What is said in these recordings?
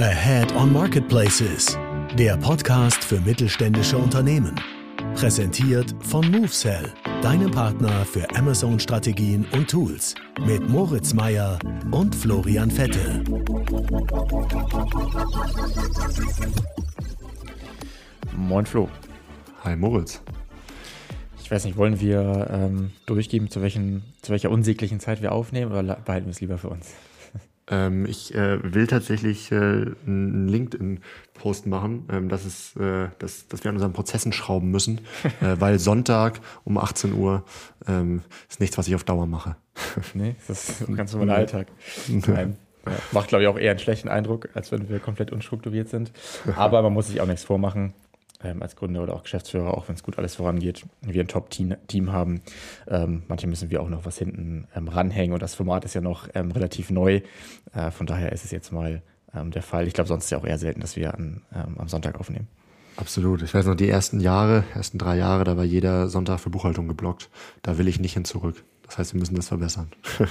Ahead on Marketplaces, der Podcast für mittelständische Unternehmen. Präsentiert von MoveSell, deinem Partner für Amazon-Strategien und Tools. Mit Moritz Meyer und Florian Vettel. Moin Flo. Hi Moritz. Ich weiß nicht, wollen wir ähm, durchgeben, zu, welchen, zu welcher unsäglichen Zeit wir aufnehmen oder behalten wir es lieber für uns? Ähm, ich äh, will tatsächlich äh, einen LinkedIn-Post machen, ähm, dass, es, äh, dass, dass wir an unseren Prozessen schrauben müssen, äh, weil Sonntag um 18 Uhr ähm, ist nichts, was ich auf Dauer mache. nee, das ist ganz normaler Alltag. Nein. Ja, macht, glaube ich, auch eher einen schlechten Eindruck, als wenn wir komplett unstrukturiert sind. Aber man muss sich auch nichts vormachen ähm, als Gründer oder auch Geschäftsführer, auch wenn es gut alles vorangeht, wir ein Top-Team haben. Ähm, manche müssen wir auch noch was hinten ähm, ranhängen und das Format ist ja noch ähm, relativ neu. Äh, von daher ist es jetzt mal ähm, der Fall. Ich glaube, sonst ist es ja auch eher selten, dass wir an, ähm, am Sonntag aufnehmen. Absolut. Ich weiß noch, die ersten Jahre, ersten drei Jahre, da war jeder Sonntag für Buchhaltung geblockt. Da will ich nicht hin zurück. Das heißt, wir müssen das verbessern.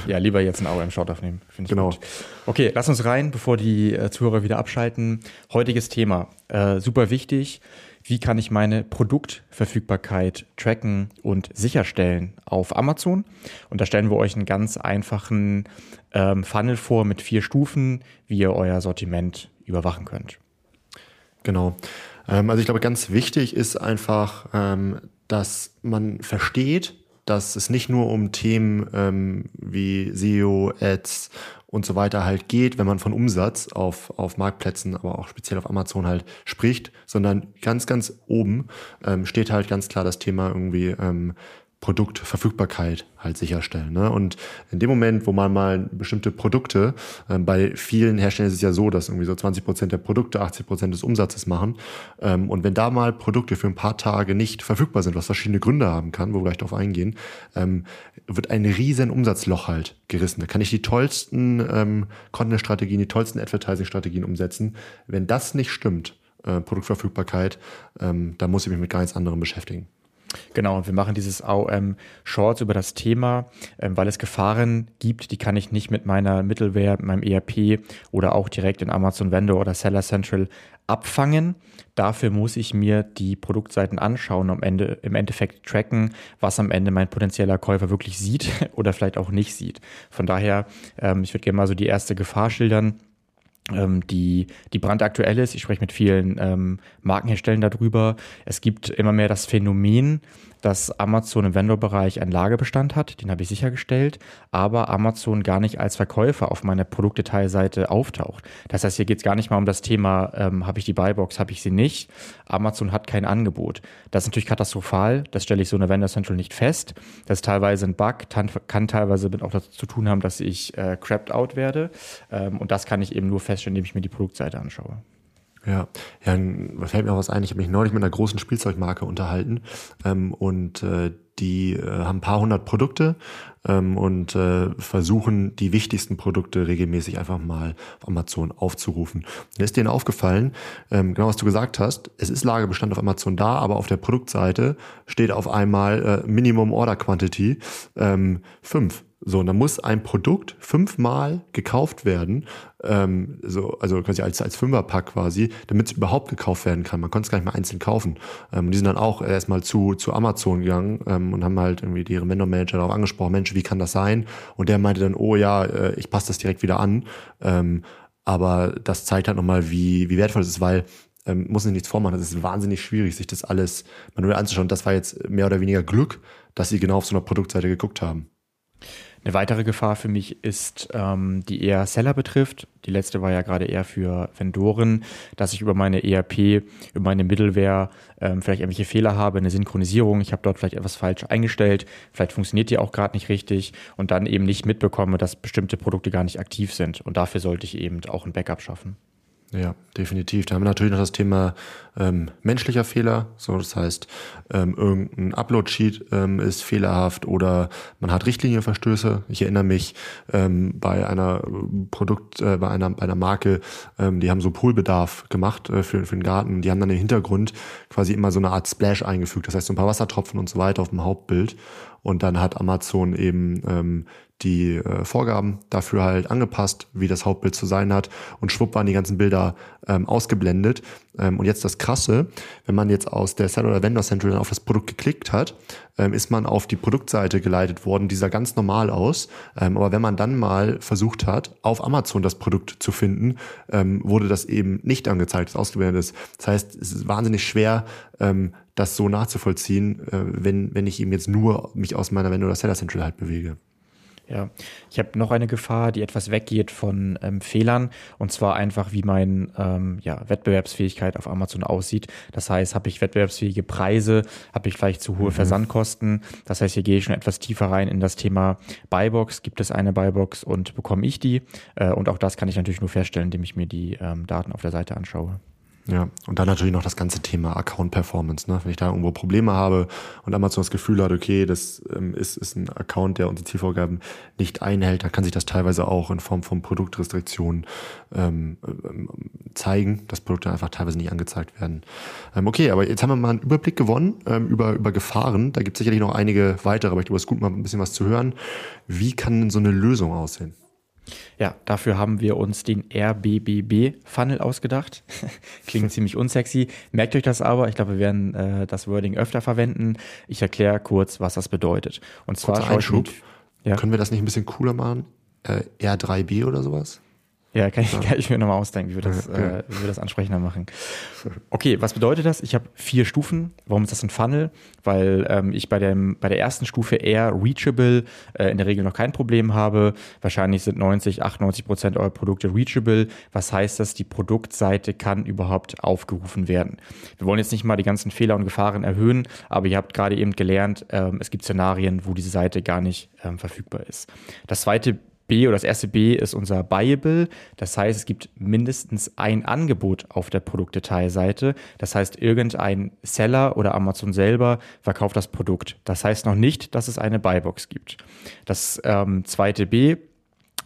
ja, lieber jetzt ein Auge im Short aufnehmen. Finde ich genau. Gut. Okay, lass uns rein, bevor die äh, Zuhörer wieder abschalten. Heutiges Thema. Äh, super wichtig wie kann ich meine Produktverfügbarkeit tracken und sicherstellen auf Amazon. Und da stellen wir euch einen ganz einfachen ähm, Funnel vor mit vier Stufen, wie ihr euer Sortiment überwachen könnt. Genau. Ähm, also ich glaube, ganz wichtig ist einfach, ähm, dass man versteht, dass es nicht nur um Themen ähm, wie SEO, Ads und so weiter halt geht, wenn man von Umsatz auf, auf Marktplätzen, aber auch speziell auf Amazon halt spricht, sondern ganz, ganz oben ähm, steht halt ganz klar das Thema irgendwie ähm, Produktverfügbarkeit halt sicherstellen. Ne? Und in dem Moment, wo man mal bestimmte Produkte, ähm, bei vielen Herstellern ist es ja so, dass irgendwie so 20 Prozent der Produkte 80 Prozent des Umsatzes machen. Ähm, und wenn da mal Produkte für ein paar Tage nicht verfügbar sind, was verschiedene Gründe haben kann, wo wir gleich darauf eingehen, ähm, wird ein riesen Umsatzloch halt gerissen. Da kann ich die tollsten ähm, Content-Strategien, die tollsten Advertising-Strategien umsetzen. Wenn das nicht stimmt, äh, Produktverfügbarkeit, ähm, da muss ich mich mit gar nichts anderem beschäftigen. Genau, und wir machen dieses AOM Shorts über das Thema, ähm, weil es Gefahren gibt, die kann ich nicht mit meiner Middleware, mit meinem ERP oder auch direkt in Amazon Vendor oder Seller Central abfangen. Dafür muss ich mir die Produktseiten anschauen, am Ende im Endeffekt tracken, was am Ende mein potenzieller Käufer wirklich sieht oder vielleicht auch nicht sieht. Von daher, ähm, ich würde gerne mal so die erste Gefahr schildern ähm, die, die brandaktuell ist. Ich spreche mit vielen ähm, Markenherstellern darüber. Es gibt immer mehr das Phänomen, dass Amazon im Vendor-Bereich einen Lagerbestand hat, den habe ich sichergestellt, aber Amazon gar nicht als Verkäufer auf meiner Produktdetailseite auftaucht. Das heißt, hier geht es gar nicht mal um das Thema, ähm, habe ich die Buybox, habe ich sie nicht. Amazon hat kein Angebot. Das ist natürlich katastrophal, das stelle ich so in der Vendor Central nicht fest. Das ist teilweise ein Bug, kann teilweise auch dazu zu tun haben, dass ich äh, crapped out werde. Ähm, und das kann ich eben nur feststellen, indem ich mir die Produktseite anschaue. Ja, ja, fällt mir auch was ein. Ich habe mich neulich mit einer großen Spielzeugmarke unterhalten ähm, und äh, die äh, haben ein paar hundert Produkte ähm, und äh, versuchen die wichtigsten Produkte regelmäßig einfach mal auf Amazon aufzurufen. Und ist denen aufgefallen, ähm, genau was du gesagt hast, es ist Lagerbestand auf Amazon da, aber auf der Produktseite steht auf einmal äh, Minimum Order Quantity ähm, 5. So, und dann muss ein Produkt fünfmal gekauft werden, ähm, so, also quasi als, als Fünferpack quasi, damit es überhaupt gekauft werden kann. Man konnte es gar nicht mal einzeln kaufen. Ähm, die sind dann auch erstmal zu, zu Amazon gegangen ähm, und haben halt irgendwie ihre Vendor-Manager darauf angesprochen, Mensch, wie kann das sein? Und der meinte dann, oh ja, äh, ich passe das direkt wieder an. Ähm, aber das zeigt halt nochmal, wie, wie wertvoll es ist, weil ähm, muss sich nichts vormachen. Es ist wahnsinnig schwierig, sich das alles manuell anzuschauen. Das war jetzt mehr oder weniger Glück, dass sie genau auf so einer Produktseite geguckt haben. Eine weitere Gefahr für mich ist, ähm, die eher Seller betrifft. Die letzte war ja gerade eher für Vendoren, dass ich über meine ERP, über meine Middleware ähm, vielleicht irgendwelche Fehler habe, eine Synchronisierung. Ich habe dort vielleicht etwas falsch eingestellt, vielleicht funktioniert die auch gerade nicht richtig und dann eben nicht mitbekomme, dass bestimmte Produkte gar nicht aktiv sind. Und dafür sollte ich eben auch ein Backup schaffen. Ja, definitiv. Da haben wir natürlich noch das Thema ähm, menschlicher Fehler. So, das heißt, ähm, irgendein Upload-Sheet ähm, ist fehlerhaft oder man hat Richtlinienverstöße. Ich erinnere mich ähm, bei einer Produkt, äh, bei einer bei einer Marke, ähm, die haben so Poolbedarf gemacht äh, für, für den Garten. Die haben dann im Hintergrund quasi immer so eine Art Splash eingefügt. Das heißt, so ein paar Wassertropfen und so weiter auf dem Hauptbild. Und dann hat Amazon eben ähm, die äh, Vorgaben dafür halt angepasst, wie das Hauptbild zu sein hat und schwupp waren die ganzen Bilder ähm, ausgeblendet. Ähm, und jetzt das Krasse, wenn man jetzt aus der Seller oder Vendor Central auf das Produkt geklickt hat, ähm, ist man auf die Produktseite geleitet worden, die sah ganz normal aus. Ähm, aber wenn man dann mal versucht hat, auf Amazon das Produkt zu finden, wurde das eben nicht angezeigt, das ausgeblendet ist. Das heißt, es ist wahnsinnig schwer, das so nachzuvollziehen, äh, wenn, wenn ich eben jetzt nur mich aus meiner Vendor oder Seller Central halt bewege. Ja, ich habe noch eine Gefahr, die etwas weggeht von ähm, Fehlern und zwar einfach, wie meine ähm, ja, Wettbewerbsfähigkeit auf Amazon aussieht. Das heißt, habe ich wettbewerbsfähige Preise, habe ich vielleicht zu hohe mhm. Versandkosten. Das heißt, hier gehe ich schon etwas tiefer rein in das Thema Buybox. Gibt es eine Buybox und bekomme ich die? Äh, und auch das kann ich natürlich nur feststellen, indem ich mir die ähm, Daten auf der Seite anschaue. Ja, und dann natürlich noch das ganze Thema Account Performance. Ne? Wenn ich da irgendwo Probleme habe und Amazon das Gefühl hat, okay, das ähm, ist, ist ein Account, der unsere Zielvorgaben nicht einhält, dann kann sich das teilweise auch in Form von Produktrestriktionen ähm, ähm, zeigen, dass Produkte einfach teilweise nicht angezeigt werden. Ähm, okay, aber jetzt haben wir mal einen Überblick gewonnen ähm, über, über Gefahren. Da gibt es sicherlich noch einige weitere, aber ich glaube, es ist gut, mal ein bisschen was zu hören. Wie kann denn so eine Lösung aussehen? Ja, dafür haben wir uns den RBBB-Funnel ausgedacht. Klingt ziemlich unsexy. Merkt euch das aber. Ich glaube, wir werden äh, das Wording öfter verwenden. Ich erkläre kurz, was das bedeutet. Und zwar Einschub. Ja. Können wir das nicht ein bisschen cooler machen? Äh, R3B oder sowas? Ja, kann ich, ja. kann ich mir nochmal ausdenken, wie wir, das, äh, wie wir das ansprechender machen. Okay, was bedeutet das? Ich habe vier Stufen. Warum ist das ein Funnel? Weil ähm, ich bei, dem, bei der ersten Stufe eher reachable äh, in der Regel noch kein Problem habe. Wahrscheinlich sind 90, 98 Prozent eurer Produkte reachable. Was heißt das? Die Produktseite kann überhaupt aufgerufen werden. Wir wollen jetzt nicht mal die ganzen Fehler und Gefahren erhöhen, aber ihr habt gerade eben gelernt, ähm, es gibt Szenarien, wo diese Seite gar nicht ähm, verfügbar ist. Das zweite B oder das erste B ist unser Buyable. Das heißt, es gibt mindestens ein Angebot auf der Produktdetailseite. Das heißt, irgendein Seller oder Amazon selber verkauft das Produkt. Das heißt noch nicht, dass es eine Buybox gibt. Das ähm, zweite B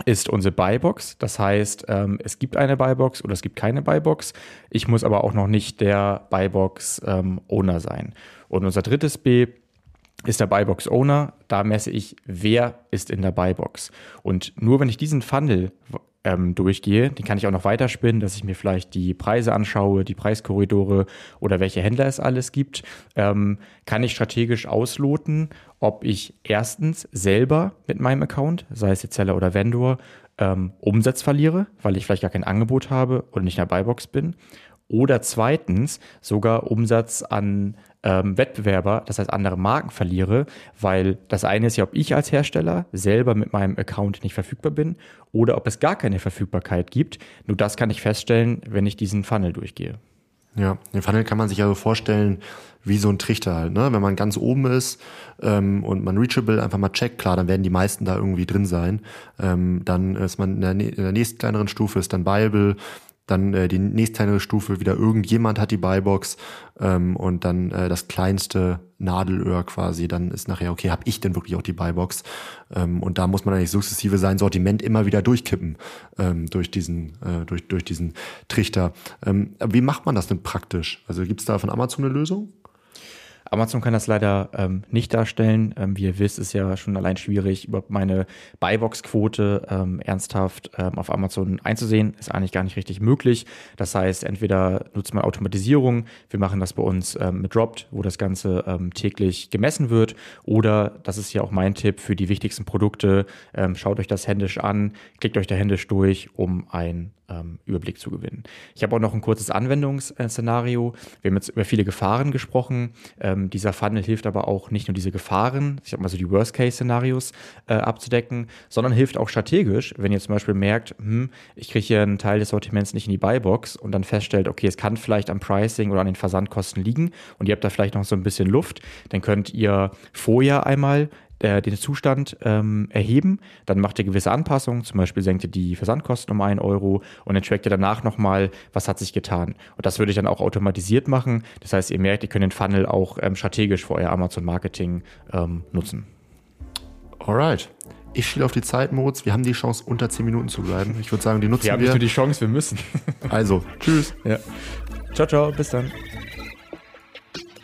ist unsere Buybox. Das heißt, ähm, es gibt eine Buybox oder es gibt keine Buybox. Ich muss aber auch noch nicht der Buybox-Owner ähm, sein. Und unser drittes B ist der Buybox Owner. Da messe ich, wer ist in der Buybox. Und nur wenn ich diesen Funnel ähm, durchgehe, den kann ich auch noch weiterspinnen, dass ich mir vielleicht die Preise anschaue, die Preiskorridore oder welche Händler es alles gibt, ähm, kann ich strategisch ausloten, ob ich erstens selber mit meinem Account, sei es jetzt Seller oder Vendor, ähm, Umsatz verliere, weil ich vielleicht gar kein Angebot habe oder nicht in der Buybox bin. Oder zweitens sogar Umsatz an ähm, Wettbewerber, das heißt andere Marken verliere, weil das eine ist ja, ob ich als Hersteller selber mit meinem Account nicht verfügbar bin oder ob es gar keine Verfügbarkeit gibt. Nur das kann ich feststellen, wenn ich diesen Funnel durchgehe. Ja, den Funnel kann man sich also vorstellen wie so ein Trichter halt. Ne? Wenn man ganz oben ist ähm, und man reachable einfach mal checkt, klar, dann werden die meisten da irgendwie drin sein. Ähm, dann ist man in der, in der nächsten kleineren Stufe ist dann buyable dann äh, die nächste Stufe wieder irgendjemand hat die Buybox ähm, und dann äh, das kleinste Nadelöhr quasi, dann ist nachher, okay, habe ich denn wirklich auch die Buybox? Ähm, und da muss man eigentlich sukzessive sein Sortiment immer wieder durchkippen ähm, durch, diesen, äh, durch, durch diesen Trichter. Ähm, wie macht man das denn praktisch? Also gibt es da von Amazon eine Lösung? Amazon kann das leider ähm, nicht darstellen. Ähm, wie ihr wisst, ist ja schon allein schwierig, überhaupt meine Buybox-Quote ähm, ernsthaft ähm, auf Amazon einzusehen. Ist eigentlich gar nicht richtig möglich. Das heißt, entweder nutzt man Automatisierung, wir machen das bei uns ähm, mit Dropped, wo das Ganze ähm, täglich gemessen wird, oder, das ist ja auch mein Tipp für die wichtigsten Produkte, schaut euch das händisch an, klickt euch da händisch durch, um ein ähm, Überblick zu gewinnen. Ich habe auch noch ein kurzes Anwendungsszenario. Wir haben jetzt über viele Gefahren gesprochen. Ähm, dieser Funnel hilft aber auch nicht nur diese Gefahren, ich habe mal so die Worst-Case-Szenarios äh, abzudecken, sondern hilft auch strategisch, wenn ihr zum Beispiel merkt, hm, ich kriege hier einen Teil des Sortiments nicht in die Buybox und dann feststellt, okay, es kann vielleicht am Pricing oder an den Versandkosten liegen und ihr habt da vielleicht noch so ein bisschen Luft, dann könnt ihr vorher einmal äh, den Zustand ähm, erheben. Dann macht ihr gewisse Anpassungen, zum Beispiel senkt ihr die Versandkosten um einen Euro und dann trackt ihr danach nochmal, was hat sich getan. Und das würde ich dann auch automatisiert machen. Das heißt, ihr merkt, ihr könnt den Funnel auch ähm, strategisch für euer Amazon-Marketing ähm, nutzen. Alright. Ich schiele auf die Zeit, Moritz. Wir haben die Chance, unter 10 Minuten zu bleiben. Ich würde sagen, die nutzen wir. Wir haben nicht nur die Chance, wir müssen. also, tschüss. Ja. Ciao, ciao. Bis dann.